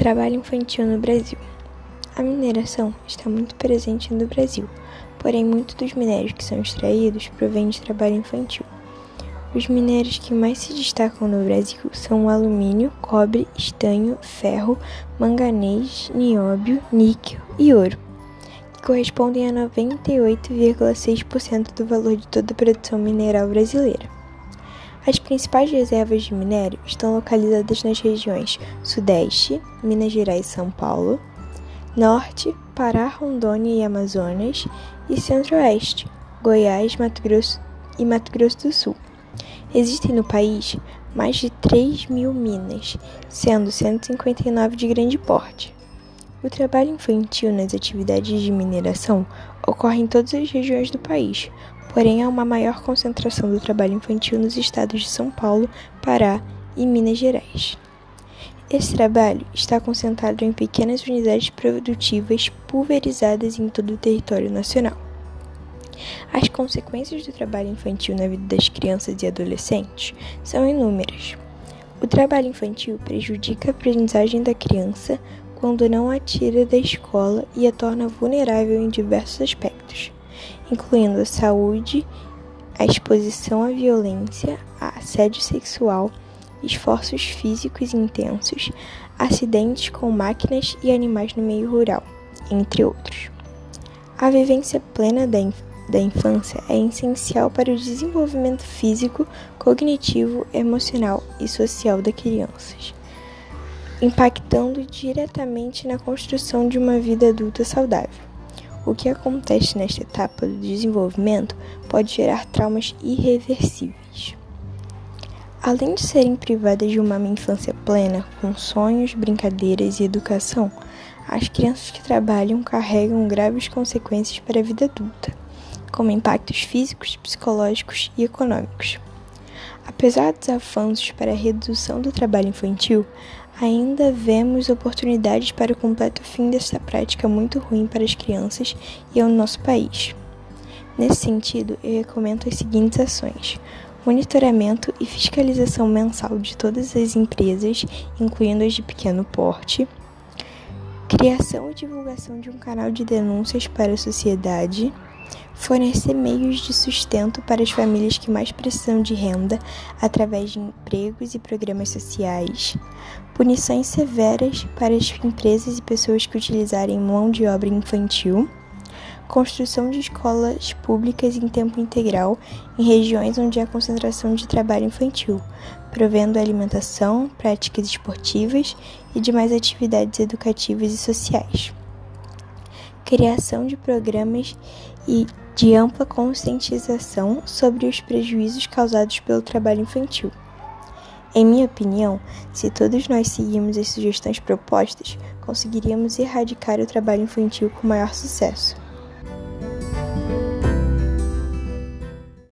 Trabalho infantil no Brasil. A mineração está muito presente no Brasil, porém, muitos dos minérios que são extraídos provêm de trabalho infantil. Os minérios que mais se destacam no Brasil são o alumínio, cobre, estanho, ferro, manganês, nióbio, níquel e ouro, que correspondem a 98,6% do valor de toda a produção mineral brasileira. As principais reservas de minério estão localizadas nas regiões Sudeste, Minas Gerais e São Paulo, Norte, Pará, Rondônia e Amazonas, e Centro-Oeste, Goiás Mato Grosso e Mato Grosso do Sul. Existem no país mais de 3 mil minas, sendo 159 de grande porte. O trabalho infantil nas atividades de mineração ocorre em todas as regiões do país, porém há uma maior concentração do trabalho infantil nos estados de São Paulo, Pará e Minas Gerais. Esse trabalho está concentrado em pequenas unidades produtivas pulverizadas em todo o território nacional. As consequências do trabalho infantil na vida das crianças e adolescentes são inúmeras. O trabalho infantil prejudica a aprendizagem da criança quando não a tira da escola e a torna vulnerável em diversos aspectos incluindo a saúde, a exposição à violência, a assédio sexual, esforços físicos intensos, acidentes com máquinas e animais no meio rural, entre outros. A vivência plena da, inf da infância é essencial para o desenvolvimento físico, cognitivo, emocional e social das crianças, impactando diretamente na construção de uma vida adulta saudável. O que acontece nesta etapa do desenvolvimento pode gerar traumas irreversíveis. Além de serem privadas de uma infância plena, com sonhos, brincadeiras e educação, as crianças que trabalham carregam graves consequências para a vida adulta, como impactos físicos, psicológicos e econômicos. Apesar dos avanços para a redução do trabalho infantil, ainda vemos oportunidades para o completo fim desta prática muito ruim para as crianças e ao nosso país. Nesse sentido, eu recomendo as seguintes ações: monitoramento e fiscalização mensal de todas as empresas, incluindo as de pequeno porte, criação e divulgação de um canal de denúncias para a sociedade fornecer meios de sustento para as famílias que mais precisam de renda através de empregos e programas sociais, punições severas para as empresas e pessoas que utilizarem mão de obra infantil, construção de escolas públicas em tempo integral em regiões onde há concentração de trabalho infantil, provendo alimentação, práticas esportivas e demais atividades educativas e sociais criação de programas e de ampla conscientização sobre os prejuízos causados pelo trabalho infantil. Em minha opinião, se todos nós seguirmos as sugestões propostas, conseguiríamos erradicar o trabalho infantil com maior sucesso.